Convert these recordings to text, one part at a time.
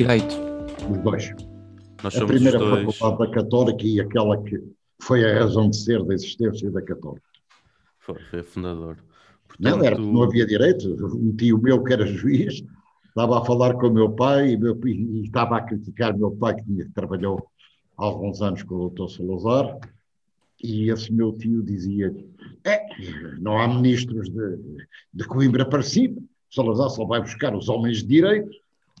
Direito. Os dois. Nós A primeira os dois. faculdade da Católica e aquela que foi a razão de ser da existência da Católica. Foi, foi a fundador. Não, era, Portanto, não havia direito. Um tio meu que era juiz estava a falar com o meu pai e, meu, e estava a criticar o meu pai que tinha, trabalhou há alguns anos com o Dr. Salazar e esse meu tio dizia-lhe é, não há ministros de, de Coimbra para cima, Salazar só vai buscar os homens de direito.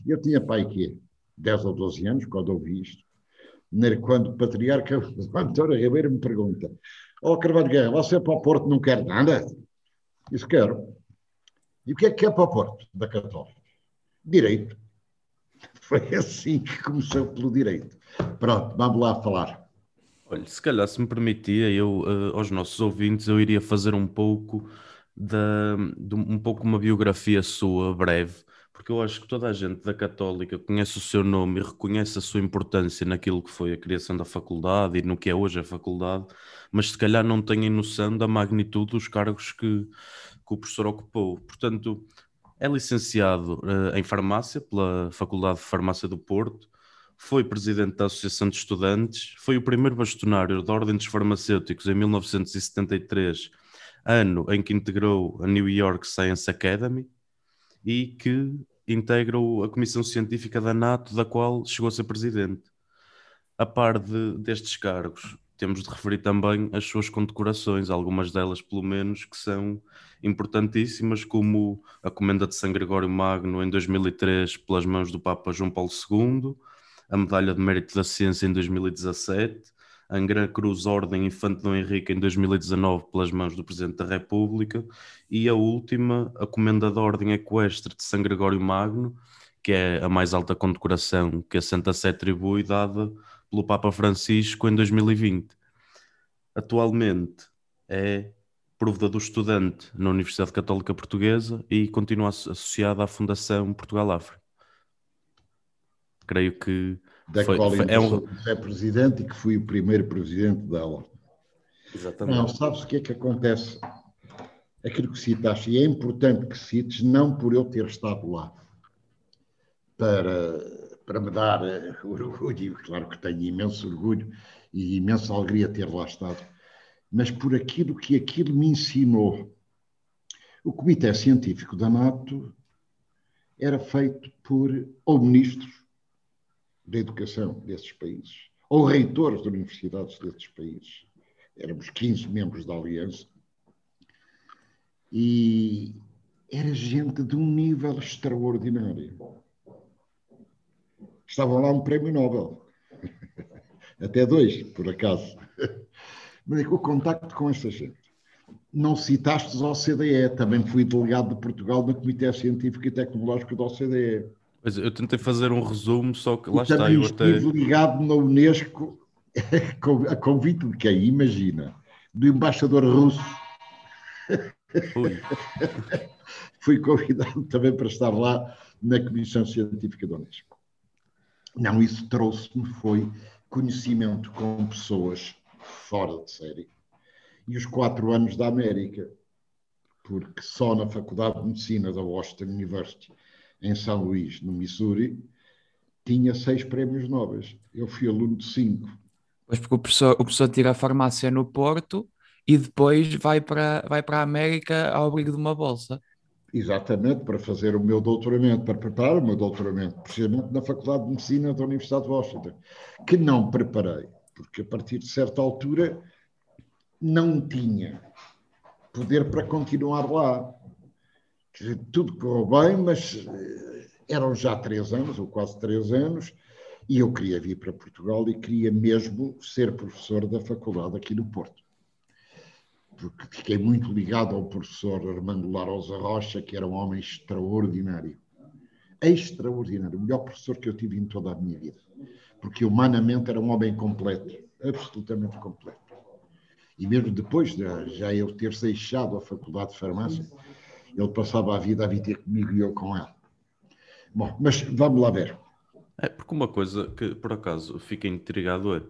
Eu tinha pai que 10 ou 12 anos quando ouvi isto. Quando o patriarca António Ribeiro me pergunta ó Carvalho Guerra, você para o Porto não quer nada? Isso quero. E o que é que quer para o Porto, da Católica? Direito. Foi assim que começou pelo direito. Pronto, vamos lá falar. Olha, se calhar, se me permitia, eu, eh, aos nossos ouvintes, eu iria fazer um pouco de um pouco uma biografia sua, breve, porque eu acho que toda a gente da Católica conhece o seu nome e reconhece a sua importância naquilo que foi a criação da faculdade e no que é hoje a faculdade, mas se calhar não têm noção da magnitude dos cargos que, que o professor ocupou. Portanto, é licenciado eh, em farmácia pela Faculdade de Farmácia do Porto, foi presidente da Associação de Estudantes, foi o primeiro bastonário da Ordem dos Farmacêuticos em 1973, ano em que integrou a New York Science Academy e que integrou a Comissão Científica da NATO, da qual chegou a ser presidente. A par de- destes cargos, temos de referir também as suas condecorações, algumas delas, pelo menos, que são importantíssimas, como a Comenda de São Gregório Magno em 2003 pelas mãos do Papa João Paulo II, a Medalha de Mérito da Ciência em 2017, a Gran Cruz Ordem Infante Dom Henrique em 2019 pelas mãos do Presidente da República e a última, a Comenda da Ordem Equestre de São Gregório Magno, que é a mais alta condecoração que a Santa Sé atribui, dada pelo Papa Francisco em 2020. Atualmente é provedor do estudante na Universidade Católica Portuguesa e continua asso- associado à Fundação Portugal-África. Creio que Da Foi- qual foi- é um- é presidente e que fui o primeiro presidente dela. Exatamente. Não, sabes o que é que acontece? Aquilo que citaste, e é importante que cites, não por eu ter estado lá, para, para me dar eh, orgulho, claro que tenho imenso orgulho e imensa alegria ter lá estado, mas por aquilo que aquilo me ensinou. O Comitê Científico da NATO era feito por ou ministros da educação desses países, ou reitores de universidades desses países. Éramos 15 membros da Aliança. E era gente de um nível extraordinário. Estavam lá um prémio Nobel. Até dois, por acaso. Mas o contacto com esta gente. Não citaste a OCDE, também fui delegado de Portugal no Comitê Científico e Tecnológico da OCDE. Pois, eu tentei fazer um resumo, só que lá está, eu até. ligado na Unesco a convite de quem? Imagina, do embaixador russo. Ui, Fui convidado também para estar lá na Comissão Científica da Unesco. Não, isso trouxe-me foi conhecimento com pessoas fora de série. E os quatro anos da América, porque só na Faculdade de Medicina da Washington University, em São Luís, no Missouri, tinha seis prémios Nobel. Eu fui aluno de cinco. Pois porque o professor, o professor tira a farmácia no Porto e depois vai para, vai para a América ao abrigo de uma bolsa. Exatamente, para fazer o meu doutoramento, para preparar o meu doutoramento, precisamente na Faculdade de Medicina da Universidade de Washington, que não preparei, porque a partir de certa altura não tinha poder para continuar lá. Dizer, Tudo correu bem, mas eh, eram já três anos, ou quase três anos, e eu queria vir para Portugal e queria mesmo ser professor da faculdade aqui no Porto porque fiquei muito ligado ao professor Armando Larosa Rocha, que era um homem extraordinário. Extraordinário, o melhor professor que eu tive em toda a minha vida. Porque humanamente era um homem completo, absolutamente completo. E mesmo depois de já eu ter deixado a Faculdade de Farmácia, ele passava a vida a vir comigo e eu com ele. Bom, mas vamos lá ver. É, porque uma coisa que por acaso fica intrigado é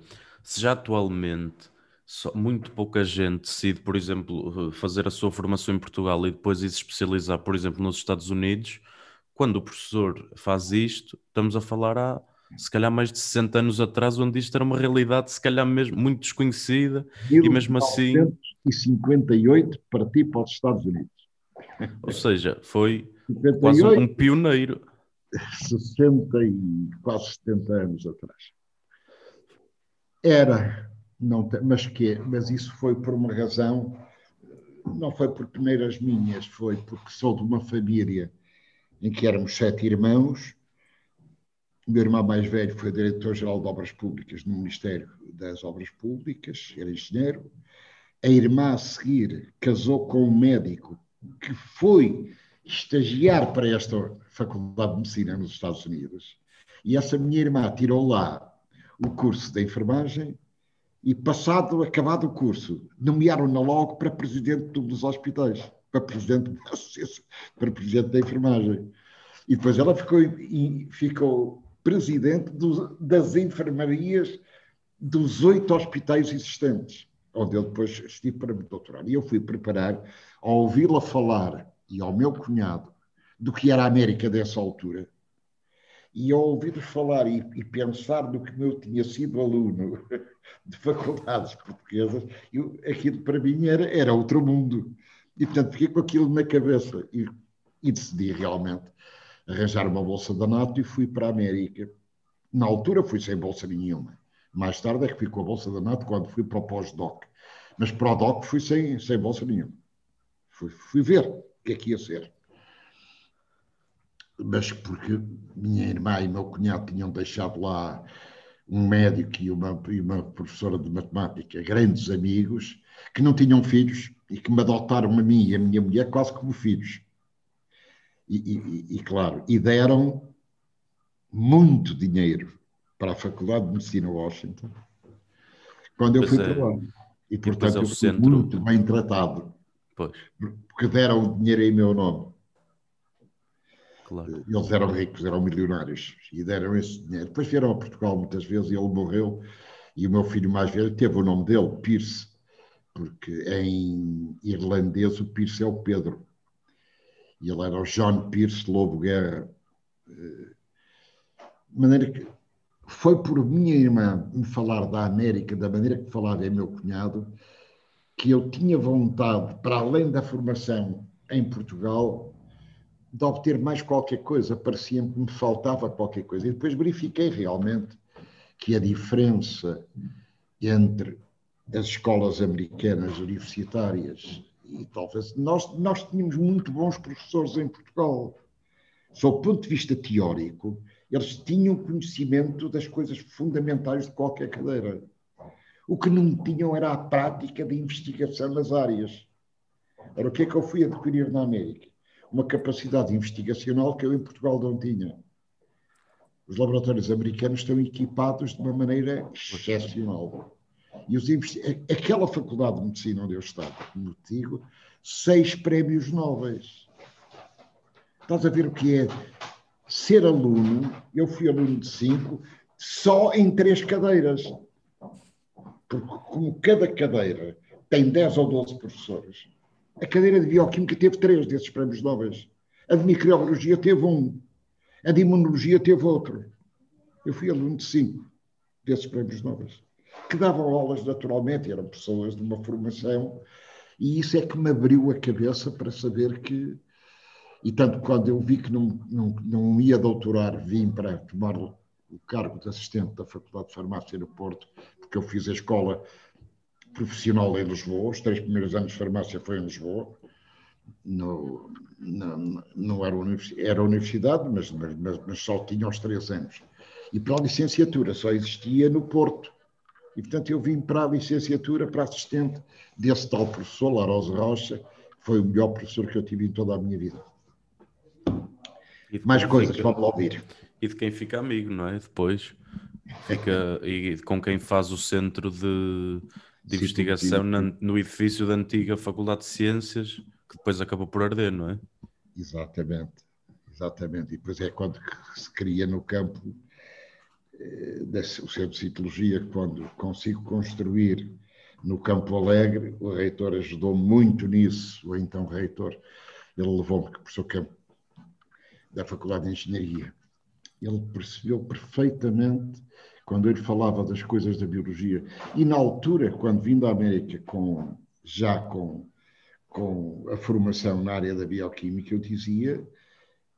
se já atualmente só, muito pouca gente decide, por exemplo, fazer a sua formação em Portugal e depois ir se especializar, por exemplo, nos Estados Unidos, quando o professor faz isto, estamos a falar há se calhar mais de 60 anos atrás, onde isto era uma realidade, se calhar mesmo muito desconhecida, e mesmo assim. 1958 parti para os Estados Unidos. Ou seja, foi 58, quase um pioneiro. 60 e quase 70 anos atrás. Era, não, mas que Mas isso foi por uma razão, não foi por peneiras minhas, foi porque sou de uma família em que éramos sete irmãos. O meu irmão mais velho foi diretor-geral de Obras Públicas no Ministério das Obras Públicas, era engenheiro. A irmã a seguir casou com um médico que foi estagiar para esta Faculdade de Medicina nos Estados Unidos. E essa minha irmã tirou lá o curso de enfermagem e, passado, acabado o curso, nomearam-na logo para presidente dos hospitais, para presidente, para presidente da enfermagem. E depois ela ficou, ficou presidente do, das enfermarias dos oito hospitais existentes, onde eu depois estive para me doutorar. E eu fui preparar, ao ouvi-la falar, e ao meu cunhado, do que era a América dessa altura, e ao ouvir-os falar e, e, pensar no que eu tinha sido aluno de faculdades portuguesas, eu, aquilo para mim era, era outro mundo. E, portanto, fiquei com aquilo na cabeça e, e decidi realmente arranjar uma bolsa da NATO e fui para a América. Na altura fui sem bolsa nenhuma. Mais tarde é que fui com a bolsa da NATO quando fui para o pós-doc. Mas para o doc fui sem, sem bolsa nenhuma. Fui, fui ver o que é que ia ser mas porque minha irmã e meu cunhado tinham deixado lá um médico e uma, e uma professora de matemática, grandes amigos, que não tinham filhos e que me adotaram a mim e a minha mulher quase como filhos. E, e, e claro, e deram muito dinheiro para a Faculdade de Medicina Washington quando eu pois fui é. para lá. E portanto é eu fui centro... muito bem tratado. Pois. Porque deram dinheiro em meu nome. Claro. Eles eram ricos, eram milionários e deram esse dinheiro. Depois vieram a Portugal muitas vezes e ele morreu. E o meu filho mais velho teve o nome dele, Pierce, porque em irlandês o Pierce é o Pedro. E ele era o John Pierce Lobo Guerra. De maneira que foi por minha irmã me falar da América, da maneira que falava é meu cunhado, que eu tinha vontade, para além da formação em Portugal, de obter mais qualquer coisa, parecia-me que me faltava qualquer coisa. E depois verifiquei realmente que a diferença entre as escolas americanas universitárias e talvez nós, nós tínhamos muito bons professores em Portugal. Sob o ponto de vista teórico, eles tinham conhecimento das coisas fundamentais de qualquer cadeira. O que não tinham era a prática de investigação nas áreas. Era o que é que eu fui adquirir na América? uma capacidade investigacional que eu em Portugal não tinha. Os laboratórios americanos estão equipados de uma maneira excepcional. E os aquela faculdade de medicina onde eu estava, como digo, seis prémios nobres. Estás a ver o que é ser aluno? Eu fui aluno de cinco, só em três cadeiras. Porque como cada cadeira tem 10 ou 12 professores, a cadeira de bioquímica teve três desses prémios nobres. A de microbiologia teve um. A de imunologia teve outro. Eu fui aluno de cinco desses prémios nobres. Que davam aulas naturalmente, eram pessoas de uma formação, e isso é que me abriu a cabeça para saber que. E tanto quando eu vi que não, não, não ia doutorar, vim para tomar o cargo de assistente da Faculdade de Farmácia no Porto, porque eu fiz a escola profissional em Lisboa, os três primeiros anos de farmácia foi em Lisboa, no, no, não era, universidade, era universidade, mas, mas, mas só tinha os três anos. E para a licenciatura só existia no Porto. E, portanto, eu vim para a licenciatura, para assistente desse tal professor, Larosa Rocha, que foi o melhor professor que eu tive em toda a minha vida. Mais coisas, fica, vamos ouvir. E de quem fica amigo, não é? Depois fica e com quem faz o centro de de investigação na, no edifício da antiga Faculdade de Ciências, que depois acabou por arder, não é? Exatamente, exatamente. E depois é quando se cria no campo eh, o Centro de Citologia, quando consigo construir no Campo Alegre, o reitor ajudou muito nisso, o então reitor, ele levou-me, o professor Campo da Faculdade de Engenharia. Ele percebeu perfeitamente quando ele falava das coisas da biologia. E na altura, quando vim da América com, já com, com a formação na área da bioquímica, eu dizia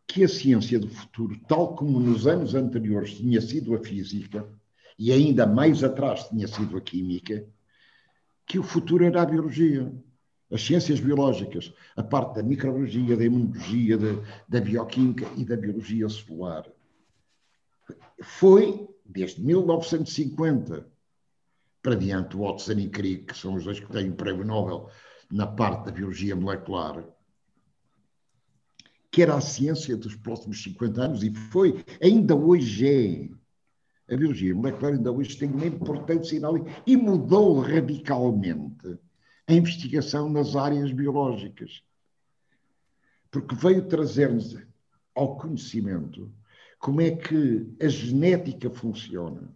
que a ciência do futuro, tal como nos anos anteriores tinha sido a física, e ainda mais atrás tinha sido a química, que o futuro era a biologia. As ciências biológicas, a parte da microbiologia, da imunologia, da, da bioquímica e da biologia celular. Foi desde 1950 para diante, Watson e Crick, que são os dois que têm o prémio Nobel na parte da biologia molecular, que era a ciência dos próximos 50 anos, e foi, ainda hoje é. A biologia molecular ainda hoje tem uma importância e mudou radicalmente a investigação nas áreas biológicas. Porque veio trazer-nos ao conhecimento como é que a genética funciona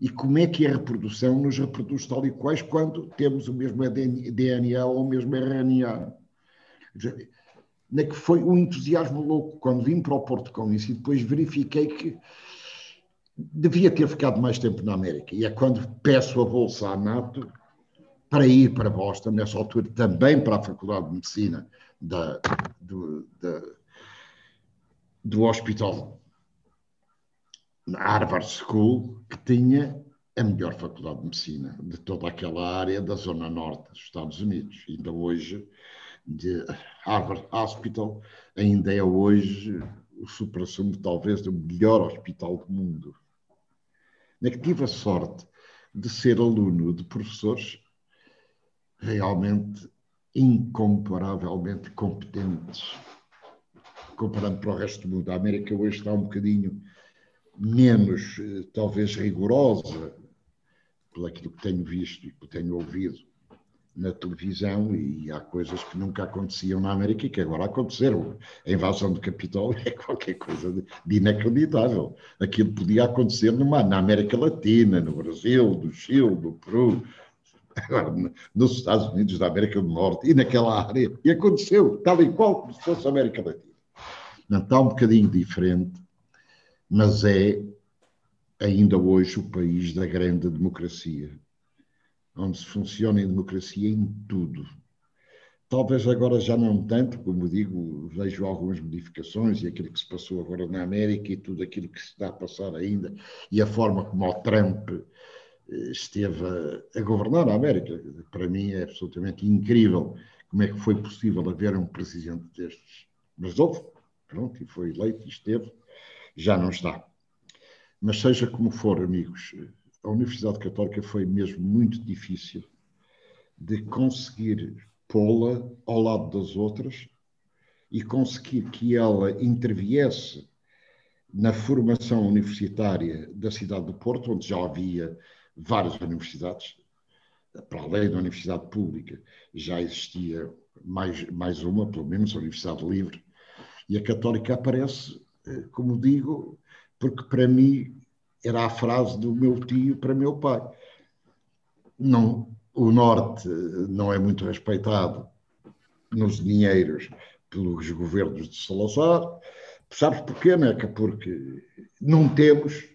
e como é que a reprodução nos reproduz tal e quais quando temos o mesmo DNA ou o mesmo RNA. Na que foi um entusiasmo louco quando vim para o Porto com isso e depois verifiquei que devia ter ficado mais tempo na América. E é quando peço a bolsa à NATO para ir para Boston, nessa altura também para a Faculdade de Medicina da, do, da, do hospital Harvard School, que tinha a melhor faculdade de medicina de toda aquela área da zona norte dos Estados Unidos. Ainda hoje, de Harvard Hospital, ainda é hoje o supra-sumo, talvez, do melhor hospital do mundo. Na que tive a sorte de ser aluno de professores realmente incomparavelmente competentes comparando para o resto do mundo. A América hoje está um bocadinho menos, eh, talvez, rigorosa, pelo que tenho visto e que tenho ouvido na televisão, e há coisas que nunca aconteciam na América e que agora aconteceram. A invasão do Capitólio é qualquer coisa de inacreditável. Aquilo podia acontecer numa, na América Latina, no Brasil, no Chile, no Peru, nos Estados Unidos da América do Norte e naquela área. E aconteceu, tal e qual como se fosse a América Latina. Não está um bocadinho diferente, mas é ainda hoje o país da grande democracia, onde se funciona em democracia em tudo. Talvez agora já não tanto, como digo, vejo algumas modificações e aquilo que se passou agora na América e tudo aquilo que se está a passar ainda e a forma como o Trump esteve a, a governar a América. Para mim é absolutamente incrível como é que foi possível haver um presidente destes. Mas houve, pronto, e foi eleito e esteve, já não está. Mas seja como for, amigos, a Universidade Católica foi mesmo muito difícil de conseguir pô-la ao lado das outras e conseguir que ela interviesse na formação universitária da cidade do Porto, onde já havia várias universidades, para além da Universidade Pública, já existia mais, mais uma, pelo menos a Universidade Livre, e a católica aparece, eh, como digo, porque para mim era a frase do meu tio para meu pai. Não, o Norte não é muito respeitado nos dinheiros pelos governos de Salazar. Sabes porquê, Meca? Porque não temos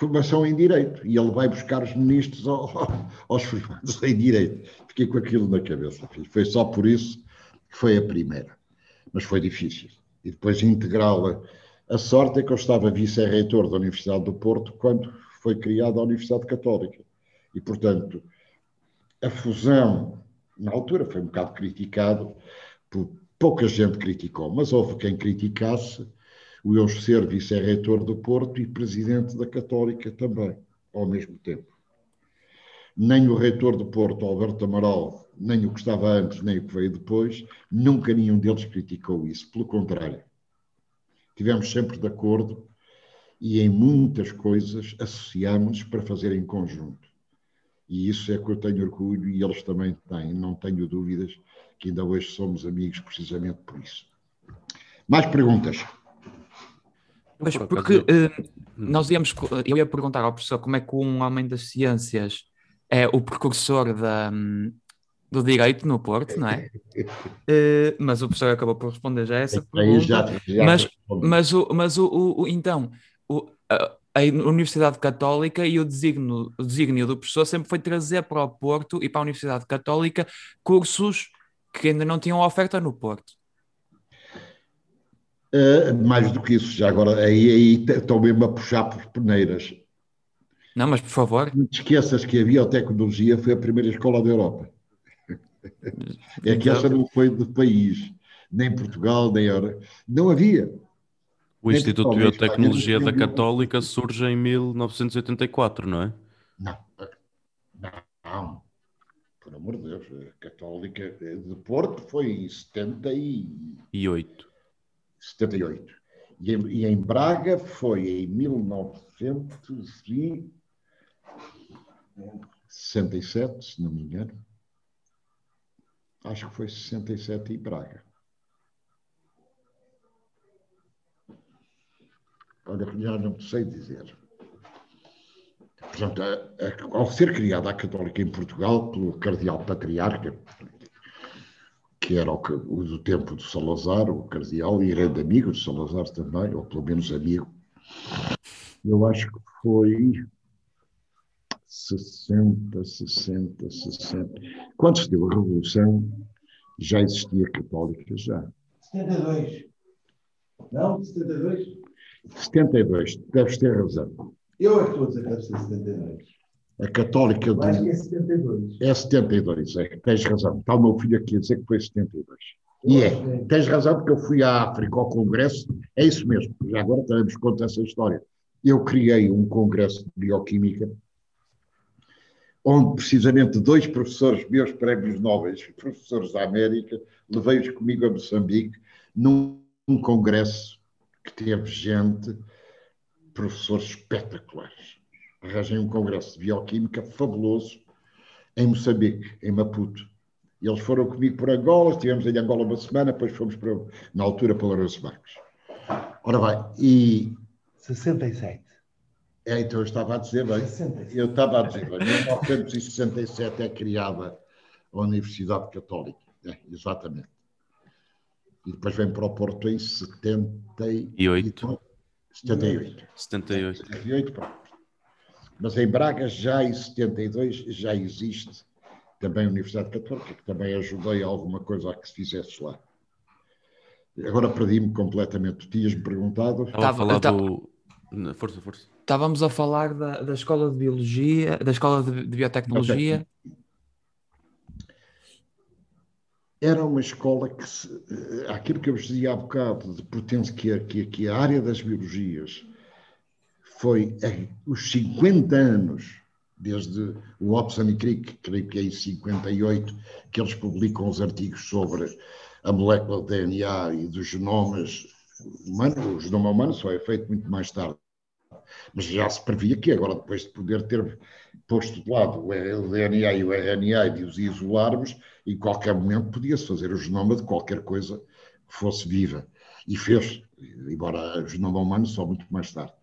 formação em Direito e ele vai buscar os ministros aos formados em Direito. Fiquei com aquilo na cabeça. Foi só por isso que foi a primeira mas foi difícil. E depois integrá-la. A sorte é que eu estava vice-reitor da Universidade do Porto quando foi criada a Universidade Católica. E, portanto, a fusão, na altura, foi um bocado criticado, por, pouca gente criticou, mas houve quem criticasse o eu ser vice-reitor do Porto e presidente da Católica também, ao mesmo tempo. Nem o reitor do Porto, Alberto Amaral, nem o que estava antes, nem o que veio depois, nunca nenhum deles criticou isso. Pelo contrário, tivemos sempre de acordo e em muitas coisas associámos para fazer em conjunto. E isso é que eu tenho orgulho e eles também têm. Não tenho dúvidas que ainda hoje somos amigos precisamente por isso. Mais perguntas? Mas porque uh, nós íamos, eu ia perguntar ao professor como é que um homem das ciências é o precursor da, do direito no Porto, não é? Uh, mas o professor acabou por responder já essa pergunta. Já, já mas, mas, o, mas o, o, o então, o, a, a, Universidade Católica e o desígnio, o desígnio do professor sempre foi trazer para o Porto e para a Universidade Católica cursos que ainda não tinham oferta no Porto. Uh, mais do que isso, já agora, aí, aí estão mesmo a puxar por peneiras. Não, mas por favor. Não te esqueças que a biotecnologia foi a primeira escola da Europa. É que essa não foi do país, nem Portugal, nem Europa. Não havia. O Instituto de Biotecnologia da Católica surge em 1984, não é? Não, não, por amor de Deus, a Católica de Porto foi em 78. 78. E em, e em Braga foi em 1967, se não me engano. Acho que foi 67 em Braga. Olha, já não sei dizer. Portanto, a, a, ao ser criada a Católica em Portugal pelo Cardeal Patriarca, que era o, o, do tempo do Salazar, o Cardeal, e grande amigo de Salazar também, ou pelo menos amigo, eu acho que foi 60, 60, 60. Quando se deu a Revolução, já existia católica, já. 72. Não? 72? 72, deves ter razão. Eu é que estou a dizer que deve ser 72. A católica do. Acho que é 72. É 72, é, tens razão. Está o meu filho aqui a dizer que foi 72. E é, tens razão, porque eu fui à África ao Congresso, é isso mesmo, já agora também vos conto essa história. Eu criei um congresso de bioquímica onde precisamente dois professores, meus prémios nobres, professores da América, levei-os comigo a Moçambique num congresso que teve gente, professores espetaculares. Arranjei um congresso de bioquímica fabuloso em Moçambique, em Maputo. E eles foram comigo por Angola, estivemos em Angola uma semana, depois fomos para, na altura para Lourenço Marcos. Ora bem, e... 67. É, então eu estava a dizer bem. Eu estava a dizer bem. Em 1967 é criada a Universidade Católica. É, exatamente. E depois vem para o Porto em 78. 78. 78. 78, pronto. Mas em Braga já em 72 já existe também a Universidade Católica, que também ajudei a alguma coisa a que se fizesse lá. Agora perdi-me completamente. Tinhas-me perguntado. Estava a falar do. Força, força. Estávamos a falar da, da escola de biologia, da escola de, de biotecnologia. Okay. Era uma escola que, se, eh, aquilo que eu vos dizia há bocado, de potência, que, que, que a área das biologias foi os 50 anos, desde o Watson e Crick, creio que é em 58, que eles publicam os artigos sobre a molécula de DNA e dos genomas humanos. O genoma humano só é feito muito mais tarde. Mas já se previa que agora, depois de poder ter posto de lado o DNA e o RNA e de os isolarmos, em qualquer momento podia-se fazer o genoma de qualquer coisa que fosse viva. E fez, embora o genoma humano só muito mais tarde.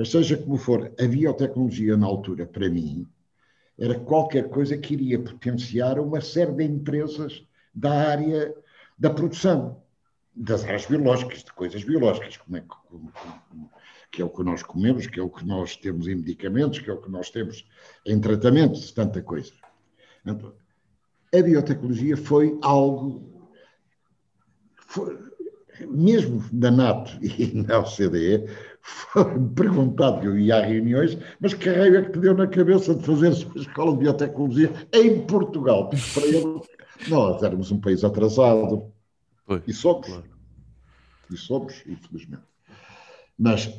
Mas seja como for, a biotecnologia na altura, para mim, era qualquer coisa que iria potenciar uma série de empresas da área da produção, das áreas biológicas, de coisas biológicas, como é que, como, como, que é o que nós comemos, que é o que nós temos em medicamentos, que é o que nós temos em tratamentos, tanta coisa. Então, a biotecnologia foi algo, foi, mesmo na NATO e na OCDE, foi perguntado que eu ia a reuniões, mas que raio é que te deu na cabeça de fazer uma escola de biotecnologia em Portugal? Para ele, nós éramos um país atrasado. Foi, e somos. Claro. E somos, infelizmente. Mas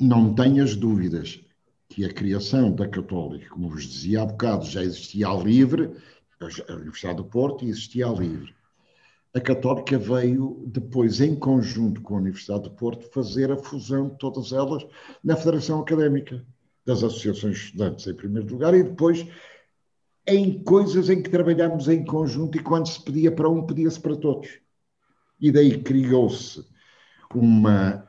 não tenhas dúvidas que a criação da Católica, como vos dizia há bocado, já existia a livre, a Universidade do Porto existia a livre. A Católica veio depois, em conjunto com a Universidade do Porto, fazer a fusão de todas elas na Federação Académica das Associações de Estudantes, em primeiro lugar, e depois em coisas em que trabalhámos em conjunto e quando se pedia para um, pedia-se para todos. E daí criou-se uma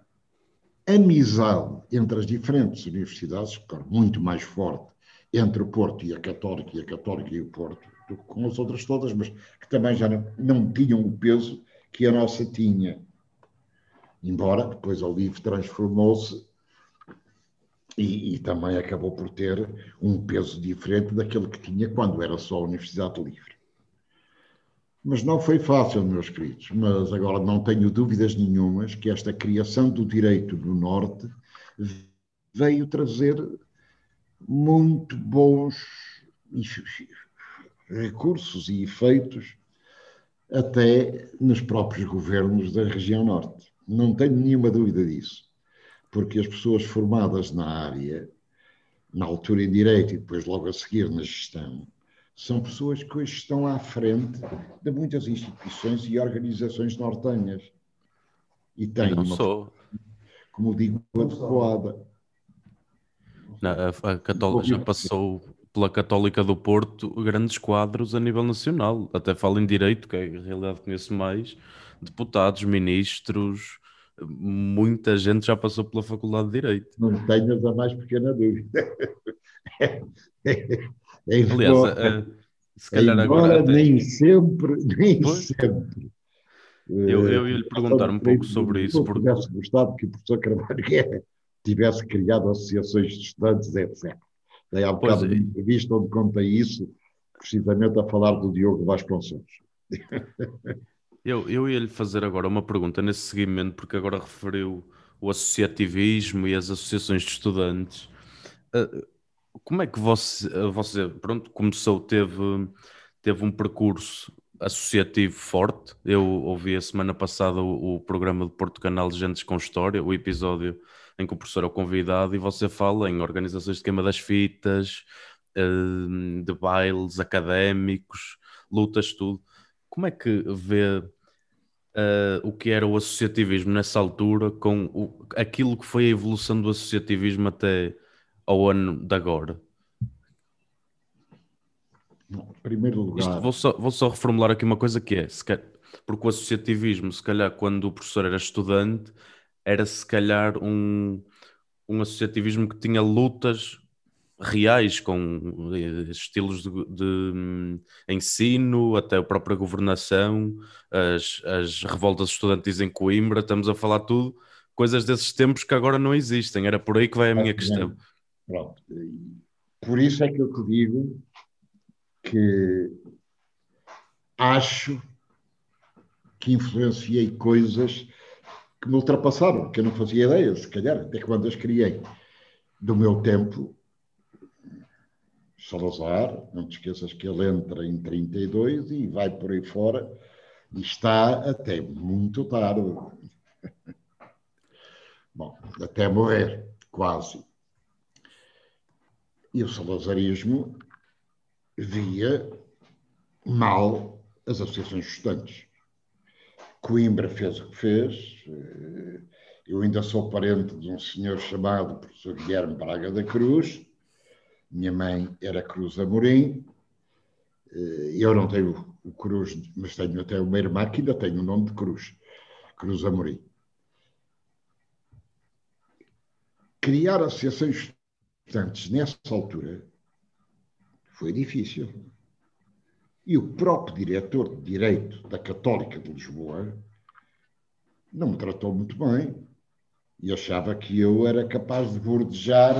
amizade entre as diferentes universidades, muito mais forte entre o Porto e a Católica, e a Católica e o Porto, com as outras todas, mas que também já não, não tinham o peso que a nossa tinha. Embora depois o livro transformou-se e, e, também acabou por ter um peso diferente daquele que tinha quando era só a Universidade Livre. Mas não foi fácil, meus queridos. Mas agora não tenho dúvidas nenhumas que esta criação do direito do Norte veio trazer muito bons recursos e efeitos até nos próprios governos da região Norte. Não tenho nenhuma dúvida disso porque as pessoas formadas na área, na altura em direito e depois logo a seguir na gestão, são pessoas que hoje estão à frente de muitas instituições e organizações nortenhas. E têm não uma, sou. como digo, adequada. a, a Católica já passou pela Católica do Porto grandes quadros a nível nacional. Até falo em direito, que é a realidade conheço mais, deputados, ministros, muita gente já passou pela Faculdade de Direito. Não tenhas a mais pequena dúvida. É, Aliás, é, se calhar agora. Até... Nem sempre, nem pois. sempre. Eu, eu ia lhe perguntar um pouco sobre isso. Porque tivesse gostado que o professor Carvalho tivesse criado associações de estudantes, etc. Daí há um bocado de entrevista onde contei isso, precisamente a falar do Diogo Vasconcelos. Eu, eu ia lhe fazer agora uma pergunta nesse seguimento, porque agora referiu o associativismo e as associações de estudantes. Uh, como é que você, você pronto, começou, teve, teve um percurso associativo forte? Eu ouvi a semana passada o, o programa de Porto Canal Gentes com História, o episódio em que o professor é o convidado e você fala em organizações de queima das fitas, uh, de bailes académicos, lutas, tudo. Como é que vê uh, o que era o associativismo nessa altura com o, aquilo que foi a evolução do associativismo até ao ano de agora? Em primeiro lugar. Isto, vou, só, vou só reformular aqui uma coisa que é, quer, porque o associativismo, se calhar, quando o professor era estudante, era se calhar um, um associativismo que tinha lutas reais, com eh, estilos de, de hum, ensino, até a própria governação, as, as revoltas estudantis em Coimbra, estamos a falar tudo, coisas desses tempos que agora não existem. Era por aí que vai a minha questão. Pronto. Por isso é que eu te digo que acho que influenciei coisas que me ultrapassaram, que eu não fazia ideia, se calhar, até quando as criei. Do meu tempo, Salazar, não te esqueças que ele entra em 32 e vai por aí fora e está até muito tarde. Bom, até morrer, quase. E o salazarismo via mal as associações estudantes. Coimbra fez o que fez. Eu ainda sou parente de um senhor chamado professor Guilherme Braga da Cruz, minha mãe era Cruz Amorim. Eh, eu não tenho o Cruz, mas tenho até uma irmã que ainda tem o nome de Cruz, Cruz Amorim. Criar associações estudantes nessa altura foi difícil. E o próprio diretor de Direito da Católica de Lisboa não me tratou muito bem e achava que eu era capaz de bordejar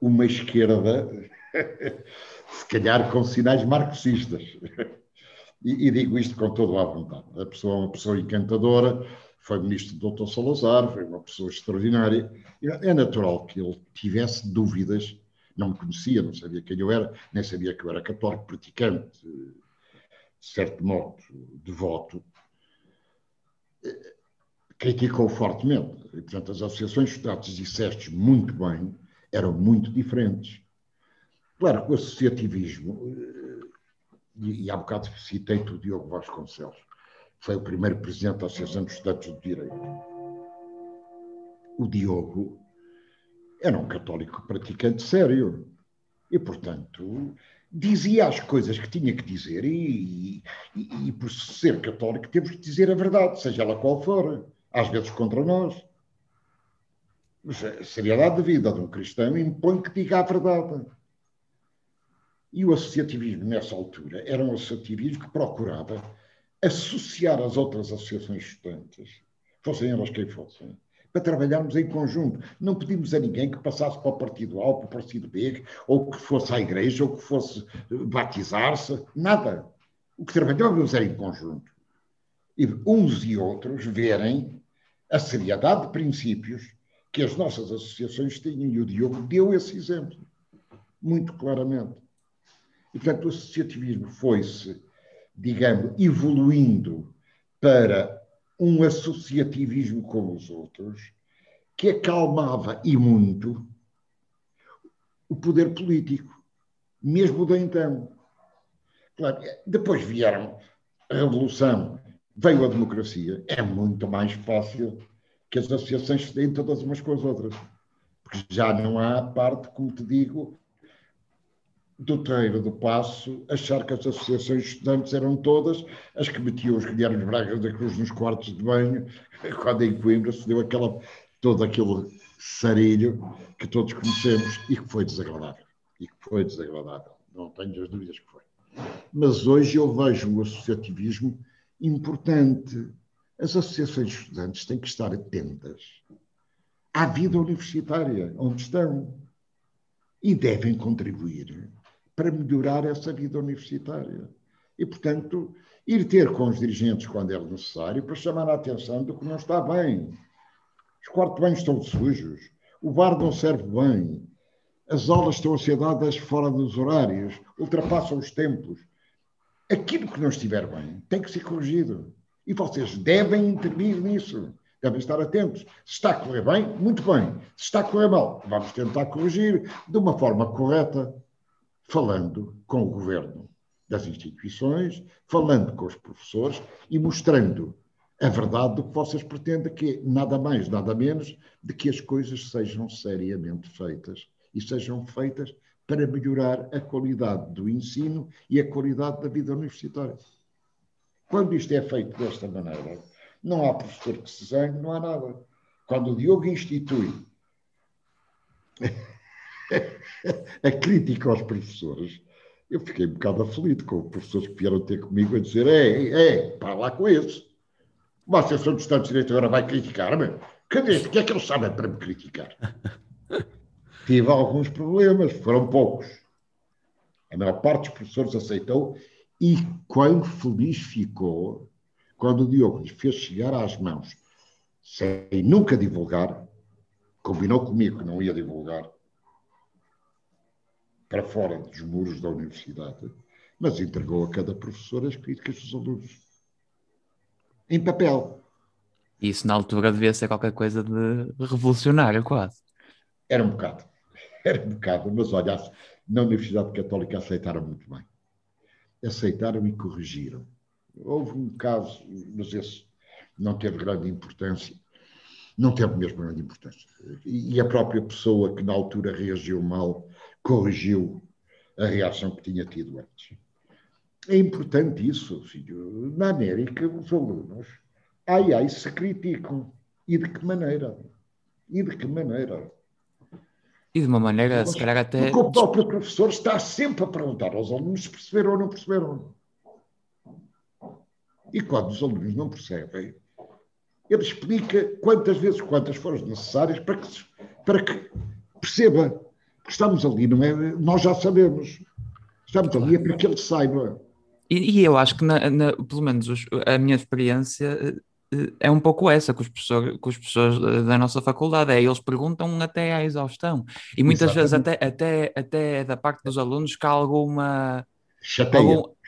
uma esquerda, se calhar com sinais marxistas. E, e, digo isto com toda a vontade. A pessoa é uma pessoa encantadora, foi ministro do Dr. Salazar, foi uma pessoa extraordinária. É natural que ele tivesse dúvidas, não me conhecia, não sabia quem eu era, nem sabia que eu era católico, praticante, de certo modo, devoto. Criticou fortemente. E, portanto, as associações de estudantes disseste muito bem, eram muito diferentes. Claro que o associativismo, eh, e, e há bocado citei-te o Diogo Vasconcelos, foi o primeiro presidente da Associação dos Estudantes do Direito. O Diogo era um católico praticante sério e, portanto, dizia as coisas que tinha que dizer e, e, e, por ser católico temos que dizer a verdade, seja ela qual for, às vezes contra nós. Mas a seriedade de vida de um cristão impõe que diga a verdade. E o associativismo, nessa altura, era um associativismo que procurava associar as outras associações estudantes, fossem elas quem fossem, para trabalharmos em conjunto. Não pedimos a ninguém que passasse para o partido A para o partido B, ou que fosse à igreja, ou que fosse batizar-se, nada. O que trabalhávamos era em conjunto. E uns e outros verem a seriedade de princípios que as nossas associações tinham. E o Diogo deu esse exemplo, muito claramente. E, portanto, o associativismo foi-se, digamos, evoluindo para um associativismo como os outros, que acalmava e muito o poder político, mesmo da então. Claro, depois vieram a Revolução, veio a democracia, é muito mais fácil que as associações se deem todas umas com as outras. Porque já não há parte, como te digo, do terreiro do Passo achar que as associações de estudantes eram todas as que metiam os Guilhermes Braga da Cruz nos quartos de banho, quando em Coimbra se deu aquela, todo aquele sarilho que todos conhecemos e que foi desagradável. E que foi desagradável. Não tenho as dúvidas que foi. Mas hoje eu vejo o associativismo importante. As associações de estudantes têm que estar atentas à vida universitária, onde estão, e devem contribuir para melhorar essa vida universitária. E, portanto, ir ter com os dirigentes quando é necessário para chamar a atenção do que não está bem. Os quartos de banho estão sujos, o bar não serve bem, as aulas estão a ser dadas fora dos horários, ultrapassam os tempos. Aquilo que não estiver bem tem que ser corrigido. E vocês devem intervir nisso. Devem estar atentos. Se está a correr bem, muito bem. Se está a correr mal, vamos tentar corrigir de uma forma correta, falando com o governo das instituições, falando com os professores e mostrando a verdade do que vocês pretendem, que é nada mais, nada menos de que as coisas sejam seriamente feitas e sejam feitas para melhorar a qualidade do ensino e a qualidade da vida universitária. Quando isto é feito desta maneira, não há professor que se zangue, não há nada. Quando o Diogo institui a crítica aos professores, eu fiquei um bocado aflito com os professores que vieram ter comigo a dizer: é, é, para lá com esses. Uma associação de Estados de Direito agora vai criticar-me. Cadê? O que é que eles sabem para me criticar? Tive alguns problemas, foram poucos. A maior parte dos professores aceitou e quão feliz ficou quando o Diogo lhe fez chegar às mãos, sem nunca divulgar, combinou comigo que não ia divulgar, para fora dos muros da universidade, mas entregou a cada professor as críticas dos alunos. Em papel. Isso na altura devia ser qualquer coisa de revolucionário, quase. Era um bocado. Era um bocado, mas olha, na Universidade Católica aceitaram muito bem. Aceitaram e corrigiram. Houve um caso, mas esse não teve grande importância. Não teve mesmo grande importância. E a própria pessoa que na altura reagiu mal corrigiu a reação que tinha tido antes. É importante isso, filho. Na América, os alunos, ai ai, se criticam. E de que maneira? E de que maneira? E de uma maneira, Mas, se calhar até. Porque o próprio professor está sempre a perguntar aos alunos se perceberam ou não perceberam. E quando os alunos não percebem, ele explica quantas vezes, quantas forem necessárias para que, para que perceba estamos ali, não é? Nós já sabemos. Estamos ali é para que ele saiba. E, e eu acho que, na, na, pelo menos a minha experiência eh, é um pouco essa com os, professores, com os professores da nossa faculdade, é eles perguntam até à exaustão. E muitas Exatamente. vezes até, até, até da parte dos alunos que há alguma...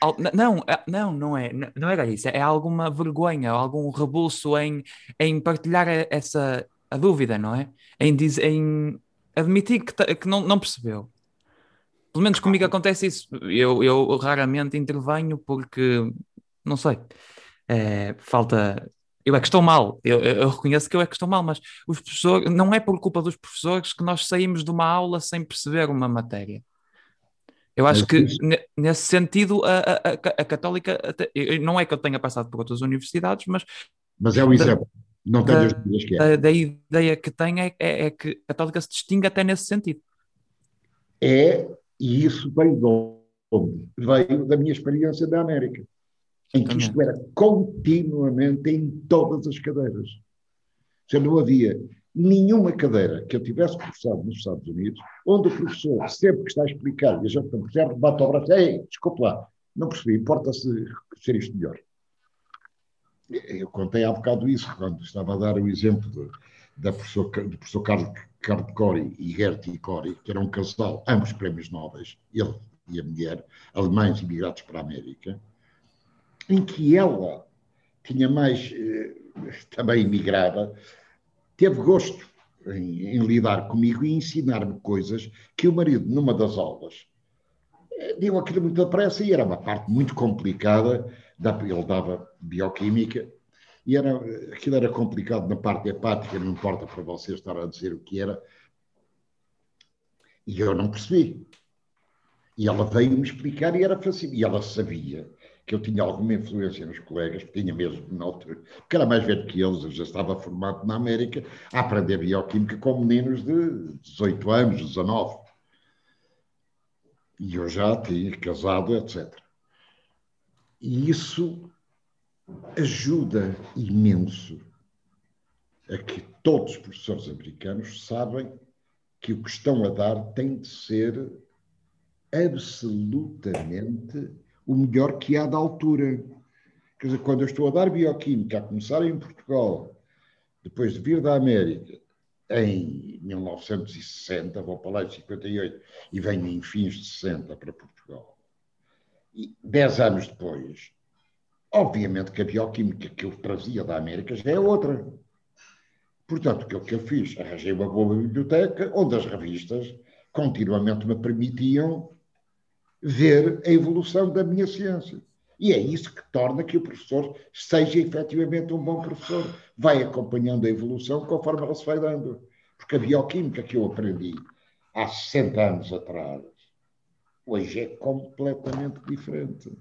Algum, não, é, não, não é, não era isso, é alguma vergonha, algum rebuço em, em partilhar essa a dúvida, não é? Em, em, admitir que, que não, não percebeu. Pelo menos comigo acontece isso. Eu, eu raramente intervenho porque, não sei, é, falta. Eu é que estou mal, eu, eu, reconheço que eu é que estou mal, mas os professores, não é por culpa dos professores que nós saímos de uma aula sem perceber uma matéria. Eu acho que nesse sentido a, a, a Católica, até, não é que eu tenha passado por outras universidades, mas. Mas é um exemplo. Não tenho da, dúvidas que é. Da, da, ideia que tenho é, é, é, que a Católica se distingue até nesse sentido. É, e isso vem de onde? Veio da minha experiência da América, em que isto era continuamente em todas as cadeiras. Já não havia nenhuma cadeira que eu tivesse cursado nos Estados Unidos, onde o professor, sempre que está a explicar, e a gente não percebe, bate ao braço, ei, desculpe lá, não percebi, importa-se ser isto melhor. Eu contei há bocado isso, quando estava a dar o exemplo de, da professor, do professor Carlos, Cori e Gertie Cori, que era um casal, ambos prémios nobres, ele e a mulher, alemães imigrados para a América, em que ela tinha mais, eh, também imigrada, teve gosto em, em lidar comigo e ensinar-me coisas que o marido, numa das aulas, eh, deu aquilo muito depressa e era uma parte muito complicada, ele dava bioquímica, e era, aquilo era complicado na parte hepática, não importa para vocês estar a dizer o que era, e eu não percebi. E ela veio-me explicar e era fácil. E ela sabia que eu tinha alguma influência nos colegas, que tinha mesmo na altura, porque era mais velho que eles, eu já estava formado na América a aprender bioquímica com meninos de 18 anos, 19. E eu já tinha casado, etc. E isso ajuda imenso a que todos os professores americanos sabem que o que estão a dar tem de ser absolutamente o melhor que há da altura. Quer dizer, quando eu estou a dar bioquímica, a começar em Portugal, depois de vir da América, em 1960, vou para lá em 58 e venho em fins de 60 para Portugal. Dez anos depois, obviamente que a bioquímica que eu trazia da América já é outra. Portanto, o que, que eu fiz? Arranjei uma boa biblioteca onde as revistas continuamente me permitiam ver a evolução da minha ciência. E é isso que torna que o professor seja efetivamente um bom professor. Vai acompanhando a evolução conforme ela se vai dando. Porque a bioquímica que eu aprendi há 60 anos atrás, hoje é completamente diferente.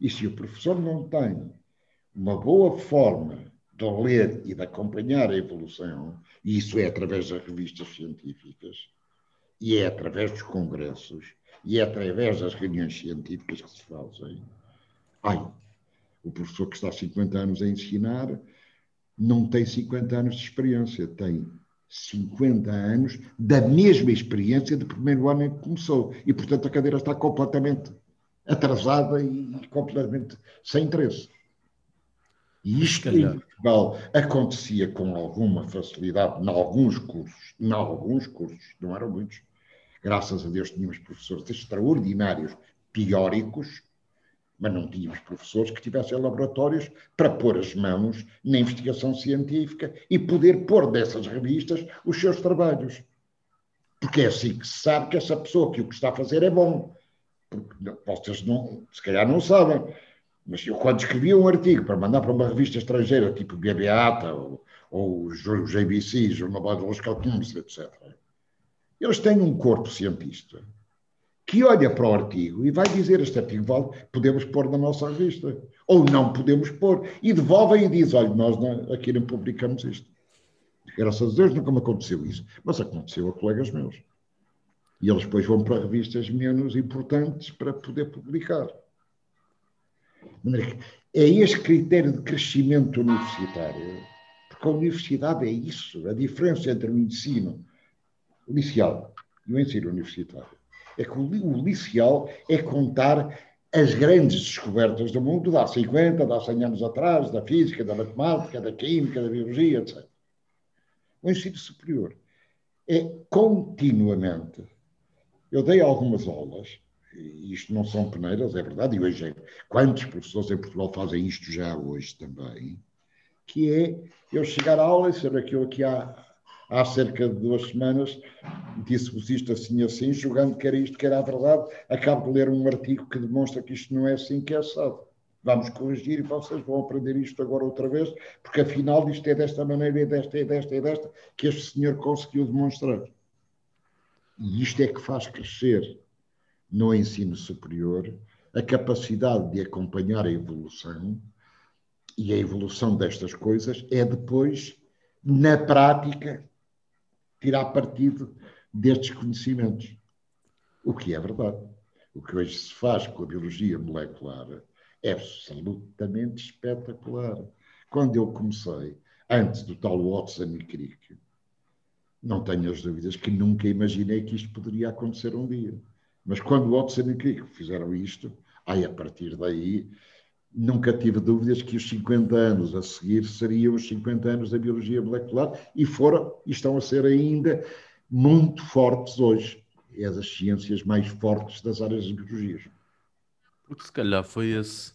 E se o professor não tem uma boa forma de ler e de acompanhar a evolução, e isso é através das revistas científicas, e é através dos congressos, e é através das reuniões científicas que se fazem. Ai, o professor que está há 50 anos a ensinar não tem 50 anos de experiência, tem 50 anos da mesma experiência do primeiro ano em que começou. E, portanto, a cadeira está completamente atrasada e completamente sem interesse. E isto em Portugal acontecia com alguma facilidade em alguns cursos, em alguns cursos, não eram muitos, Graças a Deus tínhamos professores extraordinários, teóricos, mas não tínhamos professores que tivessem laboratórios para pôr as mãos na investigação científica e poder pôr dessas revistas os seus trabalhos. Porque é assim que se sabe que essa pessoa que o que está a fazer é bom. Porque vocês não, se calhar não sabem, mas eu quando escrevia um artigo para mandar para uma revista estrangeira, tipo BBATA ou, ou o JBC, Jornal Biological Chemistry, etc., eles têm um corpo cientista que olha para o artigo e vai dizer este artigo vale, podemos pôr na nossa revista ou não podemos pôr e devolvem e diz, olha, nós não, aqui não publicamos isto. Graças a Deus nunca me aconteceu isso, mas aconteceu a colegas meus. E eles depois vão para revistas menos importantes para poder publicar. É este critério de crescimento universitário, porque a universidade é isso, a diferença entre o ensino liceal e o ensino universitário é que o liceal é contar as grandes descobertas do mundo de há 50, de há 100 anos atrás, da física, da matemática, da química, da biologia, etc. O ensino superior é continuamente. Eu dei algumas aulas, e isto não são peneiras, é verdade, e hoje é, quantos professores em Portugal fazem isto já hoje também, que é eu chegar à aula e saber que há há cerca de duas semanas, disse-vos isto assim assim, julgando que era isto que era a verdade, acabo de ler um artigo que demonstra que isto não é assim que é assado. Vamos corrigir e vocês vão aprender isto agora outra vez, porque afinal isto é desta maneira, é desta, é desta, é desta, que este senhor conseguiu demonstrar. E isto é que faz crescer no ensino superior a capacidade de acompanhar a evolução, e a evolução destas coisas é depois, na prática, tirar partido destes conhecimentos. O que é verdade. O que hoje se faz com a biologia molecular é absolutamente espetacular. Quando eu comecei, antes do tal Watson e Crick, não tenho as dúvidas que nunca imaginei que isto poderia acontecer um dia. Mas quando Watson e Crick fizeram isto, aí a partir daí nunca tive dúvidas que os 50 anos a seguir seriam os 50 anos da biologia molecular e foram e estão a ser ainda muito fortes hoje. É das ciências mais fortes das áreas de biologia. Porque se calhar foi esse,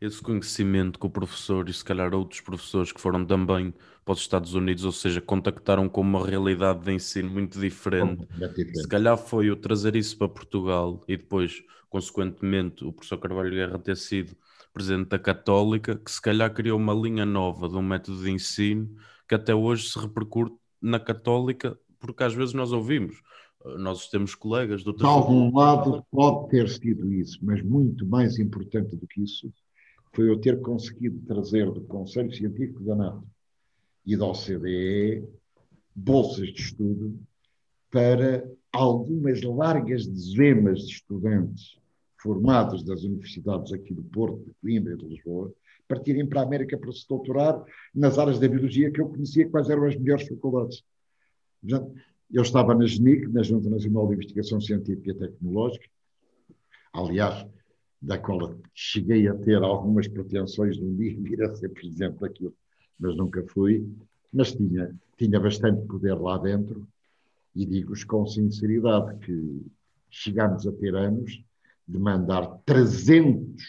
esse conhecimento que o professor e se calhar outros professores que foram também para os Estados Unidos, ou seja, contactaram com uma realidade de ensino muito diferente. diferente. Se calhar foi o trazer isso para Portugal e depois, consequentemente, o professor Carvalho Guerra ter sido presidente da Católica, que se calhar criou uma linha nova de um método de ensino que até hoje se repercute na Católica, porque às vezes nós ouvimos, eh, nós temos colegas outras... De algum lado pode ter sido isso, mas muito mais importante do que isso foi eu ter conseguido trazer do Conselho Científico da NATO e da OCDE bolsas de estudo para algumas largas dezenas de estudantes formados das universidades aqui do Porto, de Coimbra e de Lisboa, partirem para a América para se doutorar nas áreas da biologia que eu conhecia quais eram as melhores faculdades. Eu estava na GENIC, na Junta Nacional de Investigação Científica e Tecnológica, aliás, da qual cheguei a ter algumas pretensões de um dia vir a ser presidente daquilo, mas nunca fui, mas tinha, tinha bastante poder lá dentro. E digo-vos com sinceridade que chegámos a ter anos de mandar 300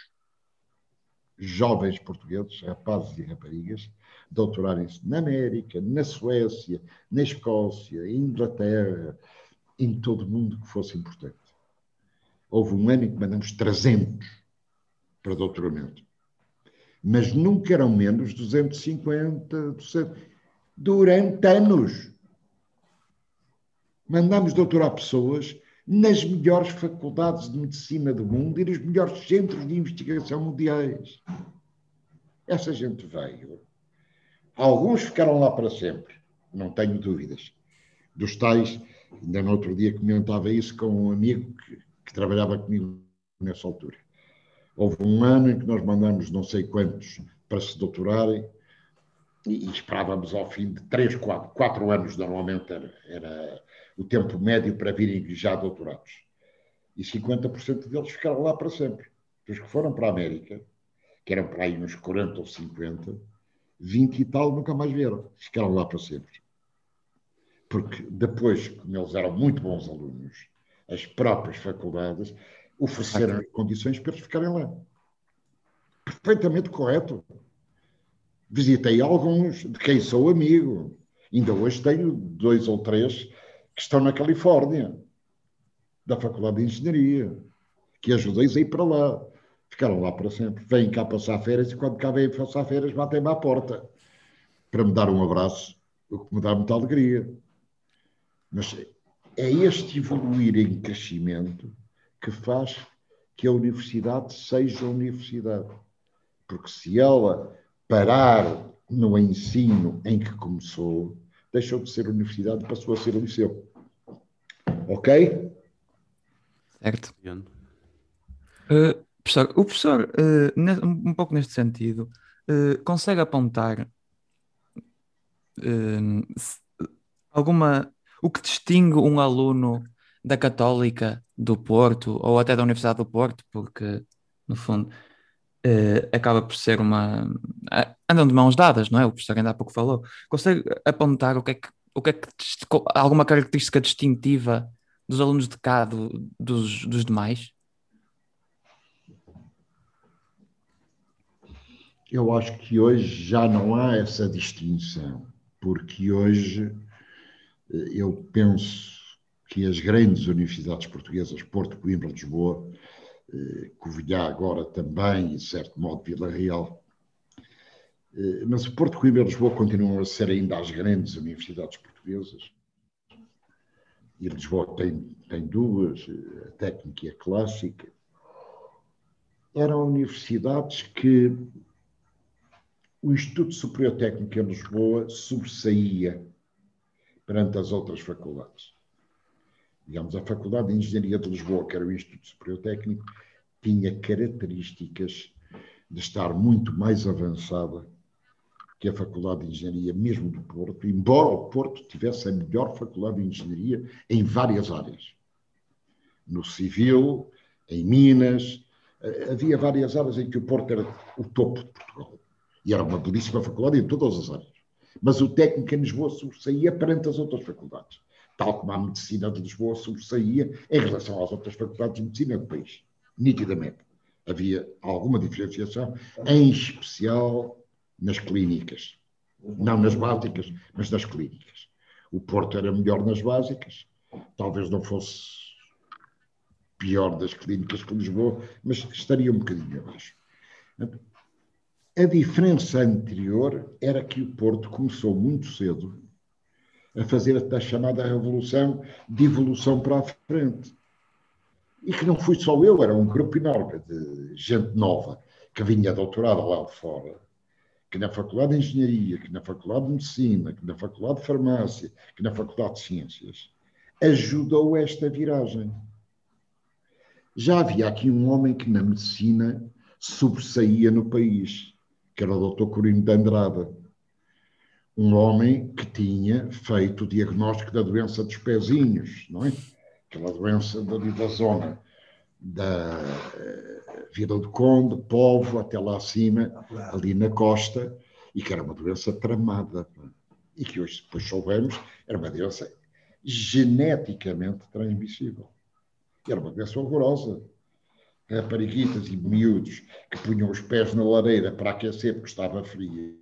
jovens portugueses, rapazes e raparigas, doutorarem-se na América, na Suécia, na Escócia, em Inglaterra, em todo o mundo que fosse importante. Houve um ano em que mandamos 300 para doutoramento. Mas nunca eram menos 250, 200, durante anos. Mandamos doutorar pessoas nas melhores faculdades de medicina do mundo e nos melhores centros de investigação mundiais. Essa gente veio. Alguns ficaram lá para sempre, não tenho dúvidas. Dos tais, ainda no outro dia comentava isso com um amigo que, que trabalhava comigo nessa altura. Houve um ano em que nós mandamos não sei quantos para se doutorarem e, esperávamos ao fim de três, quatro, quatro anos, normalmente era, era o tempo médio para virem já doutorados. E 50% deles ficaram lá para sempre. Os que foram para a América, que eram para aí uns 40 ou 50, 20 e tal nunca mais vieram. Ficaram lá para sempre. Porque depois, como eles eram muito bons alunos, as próprias faculdades ofereceram condições para eles ficarem lá. Perfeitamente correto. Visitei alguns de quem sou amigo. Ainda hoje tenho dois ou três que estão na Califórnia, da Faculdade de Engenharia, que ajudei a ir para lá. Ficaram lá para sempre. Vêm cá passar férias e quando cá vêm passar férias batem-me à porta para me dar um abraço, o que me dá muita alegria. Mas é este evoluir em crescimento que faz que a universidade seja universidade. Porque se ela parar no ensino em que começou, deixou de ser universidade e passou a ser liceu. Ok? Certo. Uh, professor, o professor, uh, um pouco neste sentido, uh, consegue apontar alguma. o que distingue um aluno da Católica do Porto ou até da Universidade do Porto, porque no fundo uh, acaba por ser uma. Uh, andam de mãos dadas, não é? O professor ainda há pouco falou. Consegue apontar o que é que. O que é que alguma característica distintiva dos alunos de cá do, dos, dos demais? Eu acho que hoje já não há essa distinção, porque hoje eh, eu penso que as grandes universidades portuguesas, Porto, Coimbra, Lisboa, Covilhã agora também, e de certo modo Vila Real. Eh, mas o Porto Coimbra e Lisboa continuam a ser ainda as grandes universidades portuguesas. E Lisboa tem, tem duas, a técnica e a clássica. Eram universidades que o Instituto Superior Técnico em Lisboa sobressaía perante as outras faculdades. Digamos, a Faculdade de Engenharia de Lisboa, que era o Instituto Superior Técnico, tinha características de estar muito mais avançada que a Faculdade de Engenharia mesmo do Porto, embora o Porto tivesse a melhor Faculdade de Engenharia em várias áreas. No civil, em Minas, eh, havia várias áreas em que o Porto era o topo de Portugal. E era uma belíssima faculdade em todas as áreas. Mas o técnico em Lisboa sobressaía perante as outras faculdades, tal como a medicina de Lisboa sobressaía em relação às outras faculdades de medicina do país, nitidamente. Havia alguma diferenciação, em especial nas clínicas. Não nas básicas, mas nas clínicas. O Porto era melhor nas básicas, talvez não fosse pior das clínicas que Lisboa, mas estaria um bocadinho abaixo. A diferença anterior era que o Porto começou muito cedo a fazer a chamada revolução de evolução para a frente. E que não fui só eu, era um grupo enorme de gente nova que vinha doutorada lá de fora, que na Faculdade de Engenharia, que na Faculdade de Medicina, que na Faculdade de Farmácia, que na Faculdade de Ciências, ajudou esta viragem. Já havia aqui um homem que na medicina sobressaía no país que era o Dr. Corino de Andrada, um homem que tinha feito o diagnóstico da doença dos pezinhos, não é? Aquela doença dali da zona da eh, Vila do Conde, Povo, até lá acima, ali na costa, e que era uma doença tramada, e que hoje depois soubemos, era uma doença geneticamente transmissível. E era uma doença horrorosa rapariguitas e miúdos que punham os pés na lareira para aquecer porque estava frio,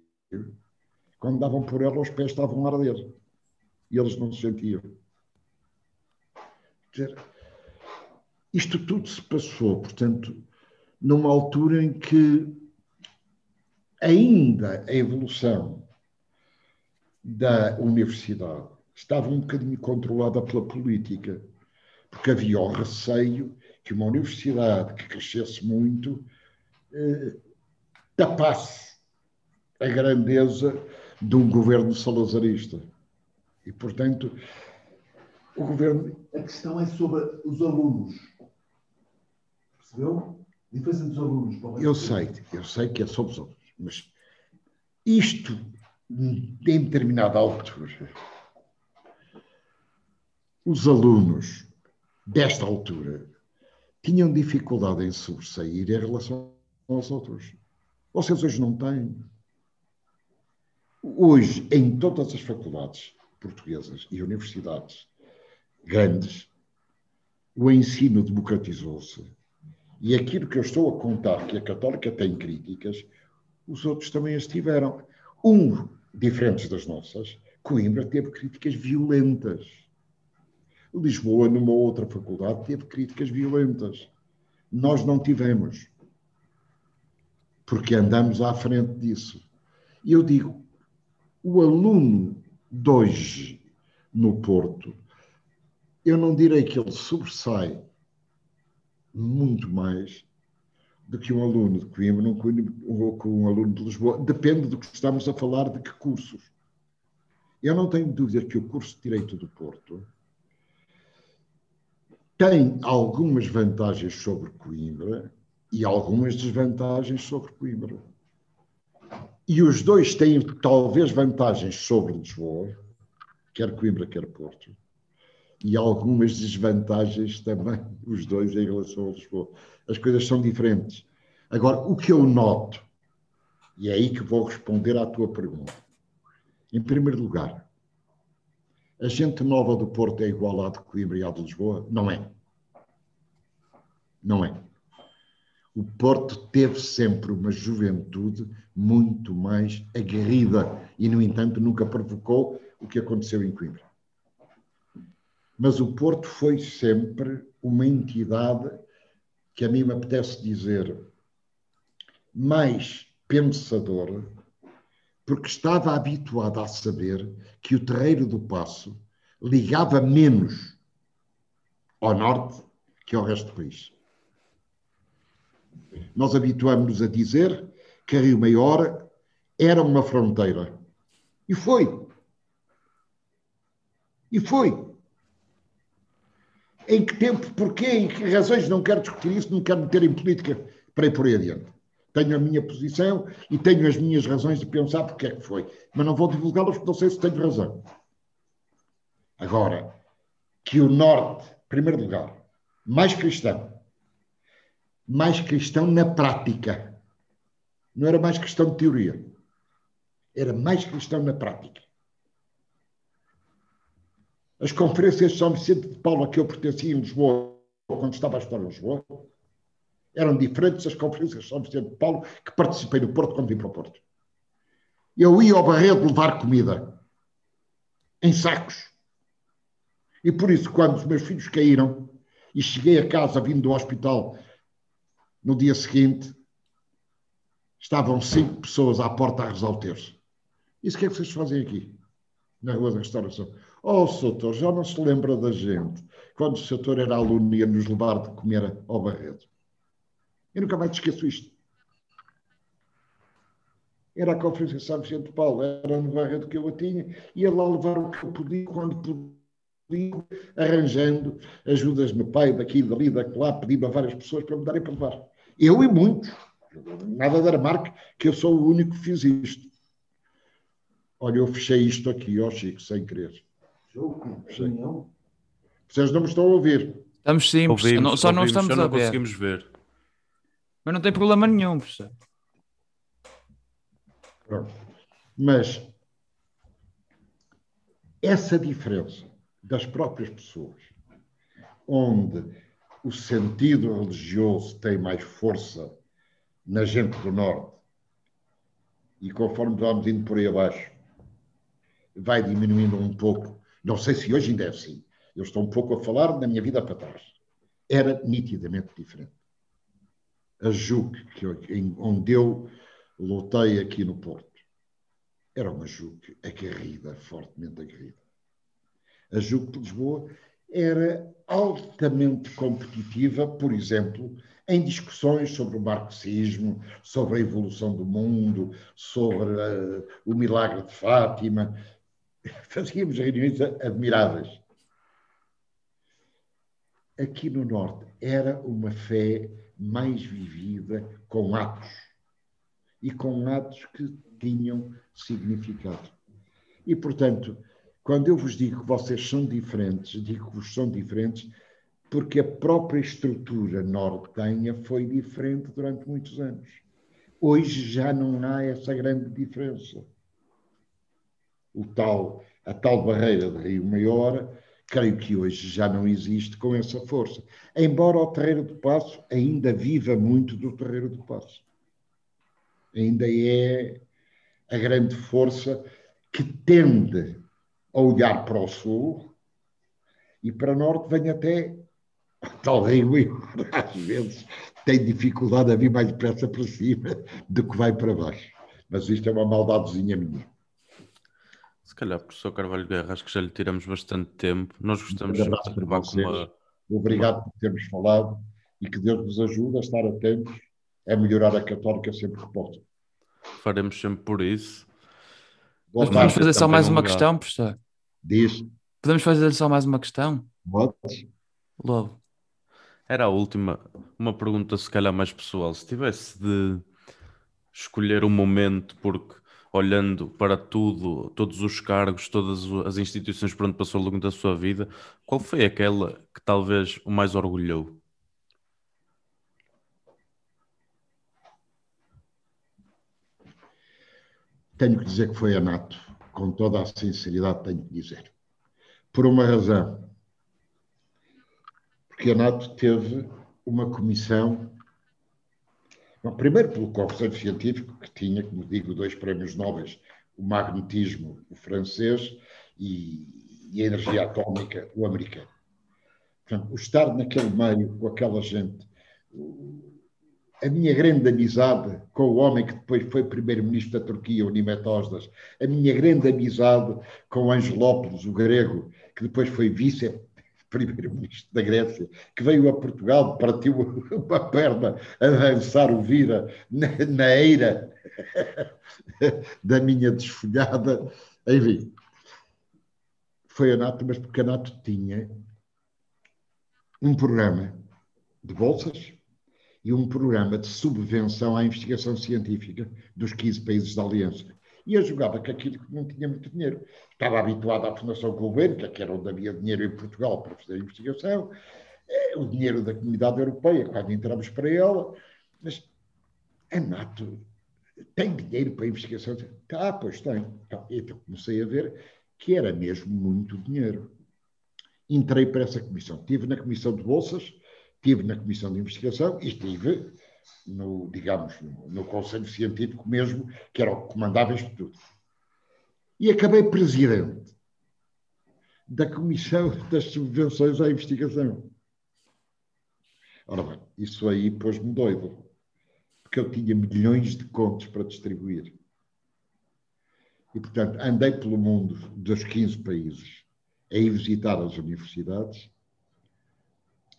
quando davam por ela, os pés estavam a arder. E eles não se sentiam. Dizer, isto tudo se passou, portanto, numa altura em que ainda a evolução da universidade estava um bocadinho controlada pela política, porque havia o receio que uma universidade que crescesse muito eh, tapasse a grandeza de um governo salazarista. E, portanto, o governo. A questão é sobre os alunos. Percebeu? A diferença dos alunos. Eu sei, eu sei que é sobre os alunos, mas isto, em determinada altura, os alunos desta altura tinham dificuldade em sobressair em relação aos outros. Vocês hoje não têm. Hoje, em todas as faculdades portuguesas e universidades grandes, o ensino democratizou-se. E aquilo que eu estou a contar, que a Católica tem críticas, os outros também as tiveram. Um, diferentes das nossas, Coimbra teve críticas violentas Lisboa, numa outra faculdade, teve críticas violentas. Nós não tivemos. Porque andamos à frente disso. E eu digo, o aluno de hoje no Porto, eu não direi que ele sobressai muito mais do que um aluno de Coimbra ou que um aluno de Lisboa. Depende do que estamos a falar, de que cursos. Eu não tenho dúvida que o curso de Direito do Porto tem algumas vantagens sobre Coimbra e algumas desvantagens sobre Coimbra. E os dois têm talvez vantagens sobre Lisboa, quer Coimbra, quer Porto, e algumas desvantagens também, os dois em relação a Lisboa. As coisas são diferentes. Agora, o que eu noto, e é aí que vou responder à tua pergunta. Em primeiro lugar, a gente nova do Porto é igual à de Coimbra e à de Lisboa? Não é. Não é. O Porto teve sempre uma juventude muito mais aguerrida e, no entanto, nunca provocou o que aconteceu em Coimbra. Mas o Porto foi sempre uma entidade que a mim me apetece dizer mais pensadora, porque estava habituado a saber que o Terreiro do Passo ligava menos ao norte que ao resto do país. Nós habituamos-nos a dizer que Rio Maior era uma fronteira. E foi. E foi. Em que tempo, porquê, em que razões não quero discutir isso, não quero meter em política para ir por aí adiante. Tenho a minha posição e tenho as minhas razões de pensar porque é que foi. Mas não vou divulgá-las porque não sei se tenho razão. Agora, que o Norte, em primeiro lugar, mais cristão, mais cristão na prática, não era mais questão de teoria, era mais cristão na prática. As conferências de São Vicente de Paulo a que eu pertencia em Lisboa, quando estava a estudar em Lisboa, eram diferentes das conferências de São Vicente de Paulo que participei no Porto quando vim para o Porto. Eu ia ao Barredo levar comida em sacos. E por isso, quando os meus filhos caíram e cheguei a casa vindo do hospital no dia seguinte, estavam cinco pessoas à porta a terço. Isso o que é que vocês fazem aqui? Na Rua da Restauração. Oh, Soutor, já não se lembra da gente. Quando o Soutor era aluno ia nos levar de comer ao Barredo. Eu nunca mais esqueço isto. Era a Conferência de São Vicente Paulo, era no Barredo que eu a tinha, ia lá levar o que eu podia, quando podia, arranjando ajudas no pai, daqui, dali, daquela, pedindo a várias pessoas para me darem para levar. Eu e muitos. Nada da marca, que eu sou o único que fiz isto. Olha, eu fechei isto aqui, ó Chico, sem querer. Fechei. Vocês não me estão a ouvir. Estamos sim. Ouvimos, Não- só não ouvimos, estamos só não a ver. conseguimos ver. Mas não tem problema nenhum, professor. Pronto. Mas essa diferença das próprias pessoas, onde o sentido religioso tem mais força na gente do Norte, e conforme vamos indo por aí abaixo, vai diminuindo um pouco. Não sei se hoje ainda é assim. Eu estou um pouco a falar da minha vida para trás. Era nitidamente diferente. A JUC, que eu- onde eu lutei aqui no Porto, era uma JUC aguerrida, fortemente aguerrida. A JUC de Lisboa era altamente competitiva, por exemplo, em discussões sobre o marxismo, sobre a evolução do mundo, sobre eh, o milagre de Fátima. Fazíamos reuniões a- admiráveis. Aqui no Norte era uma fé mais vivida com atos e com atos que tinham significado. E, portanto, quando eu vos digo que vocês são diferentes, digo que vos são diferentes porque a própria estrutura nortenha foi diferente durante muitos anos. Hoje já não há essa grande diferença. O tal, a tal barreira de Rio Maior, creio que hoje já não existe com essa força. Embora o Terreiro do Passo ainda viva muito do Terreiro do Passo. Ainda é a grande força que tende a olhar para o sul e para o norte vem até tal Rio Maior, às vezes tem dificuldade a vir mais depressa para cima do que vai para baixo. Mas isto é uma maldadezinha minha. Se calhar, professor Carvalho Guerra, acho que já lhe tiramos bastante tempo. Nós gostamos Um de acabar com uma. Obrigado por termos falado e que Deus nos ajude a estar atentos a melhorar a católica sempre que possa. Faremos sempre por isso. Mas podemos fazer só mais um uma lugar. questão, professor? Diz. Podemos fazer só mais uma questão? Podes? Logo. Era a última, uma pergunta se calhar mais pessoal. Se tivesse de escolher um momento, porque olhando para tudo, todos os cargos, todas as instituições por onde passou ao longo da sua vida, qual foi aquela que talvez o mais orgulhou? Tenho que dizer que foi a NATO. Com toda a sinceridade, tenho que dizer. Por uma razão. Porque a NATO teve uma comissão. Bom, primeiro, pelo Conselho Científico, que tinha, como digo, dois prémios nobres: o magnetismo, o francês, e, e a energia atómica, o americano. Portanto, o estar naquele meio, com aquela gente, a minha grande amizade com o homem que depois foi primeiro-ministro da Turquia, o Nimet Osdas, a minha grande amizade com o Angelópolis, o grego, que depois foi vice-primeiro-ministro da Grécia, que veio a Portugal, partiu uma perna a dançar o vira na, na eira da minha desfolhada, enfim. Foi a NATO, mas porque a NATO tinha um programa de bolsas e um programa de subvenção à investigação científica dos 15 países da Aliança. E eu jogava com aquilo que não tinha muito dinheiro. Estava habituado à Fundação Gulbenkian, que era onde havia dinheiro em Portugal para fazer investigação, eh, o dinheiro da Comunidade Europeia, quando entramos para ela, mas a NATO tem dinheiro para investigação? Ah, pois tem. Então, então comecei a ver que era mesmo muito dinheiro. Entrei para essa comissão. Estive na comissão de bolsas, estive na comissão de investigação e estive no, digamos, no, no Conselho Científico mesmo, que era o que comandava isto tudo. E acabei presidente da Comissão das Subvenções à Investigação. Ora bem, isso aí pôs-me doido, porque eu tinha milhões de contos para distribuir. E, portanto, andei pelo mundo dos 15 países a ir visitar as universidades,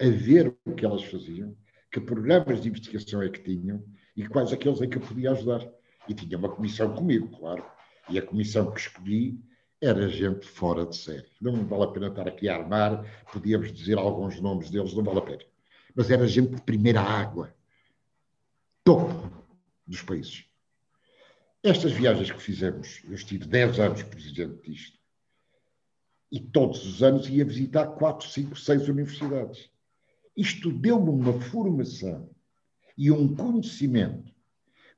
a ver o que elas faziam, que programas de investigação é que tinham e quais aqueles em que eu podia ajudar. E tinha uma comissão comigo, claro. E a comissão que escolhi era gente fora de série. Não vale a pena estar aqui a armar, podíamos dizer alguns nomes deles, não vale a pena. Mas era gente de primeira água, topo dos países. Estas viagens que fizemos, eu estive 10 anos presidente disto, e todos os anos ia visitar 4, 5, 6 universidades. Isto deu-me uma formação e um conhecimento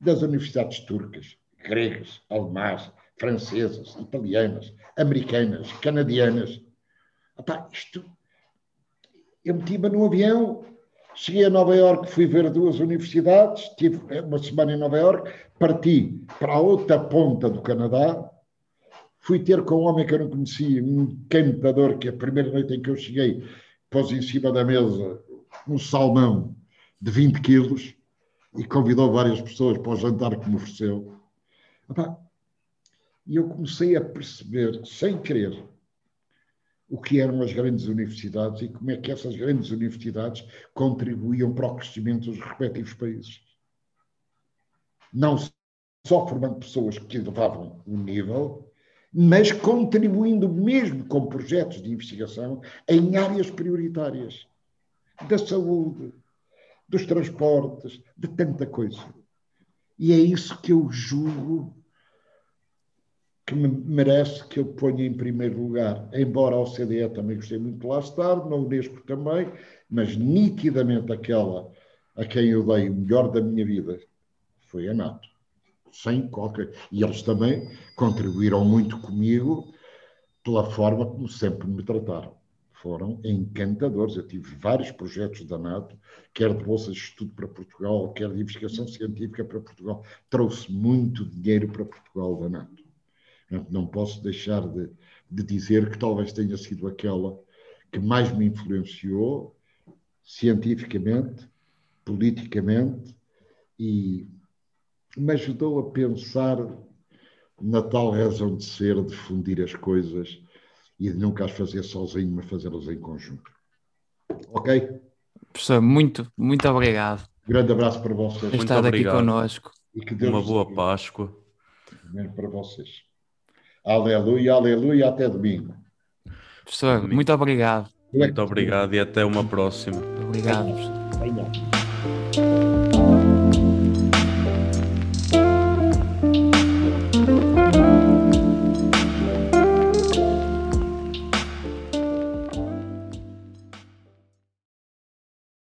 das universidades turcas, gregas, alemãs, francesas, italianas, americanas, canadianas. Epá, isto. Eu meti-me num avião, cheguei a Nova Iorque, fui ver duas universidades, tive uma semana em Nova Iorque, parti para a outra ponta do Canadá, fui ter com um homem que eu não conhecia, um encantador, que a primeira noite em que eu cheguei pôs em cima da mesa um salmão de 20 quilos e convidou várias pessoas para o jantar que me ofereceu. E eu comecei a perceber, sem querer, o que eram as grandes universidades e como é que essas grandes universidades contribuíam para o crescimento dos respectivos países. Não só formando pessoas que elevavam o nível, mas contribuindo mesmo com projetos de investigação em áreas prioritárias da saúde, dos transportes, de tanta coisa. E é isso que eu julgo que me merece que eu ponha em primeiro lugar. Embora a OCDE também gostei muito de lá estar, na Unesco também, mas nitidamente aquela a quem eu dei o melhor da minha vida foi a NATO. Sem qualquer. E eles também contribuíram muito comigo pela forma como sempre me trataram foram encantadores. Eu tive vários projetos da NATO, quer de bolsas de estudo para Portugal, quer de investigação científica para Portugal. Trouxe muito dinheiro para Portugal da NATO. Não posso deixar de, de dizer que talvez tenha sido aquela que mais me influenciou cientificamente, politicamente e me ajudou a pensar na tal razão de ser, de fundir as coisas e de nunca as fazer sozinho, mas fazê-las em conjunto. Ok? Professor, muito, muito obrigado. Grande abraço para vocês. Por estar aqui connosco. E que Deus Uma boa Páscoa. Também para vocês. Aleluia, aleluia, até domingo. Professor, domingo. muito obrigado. Muito obrigado e até uma próxima. Obrigado. Venha.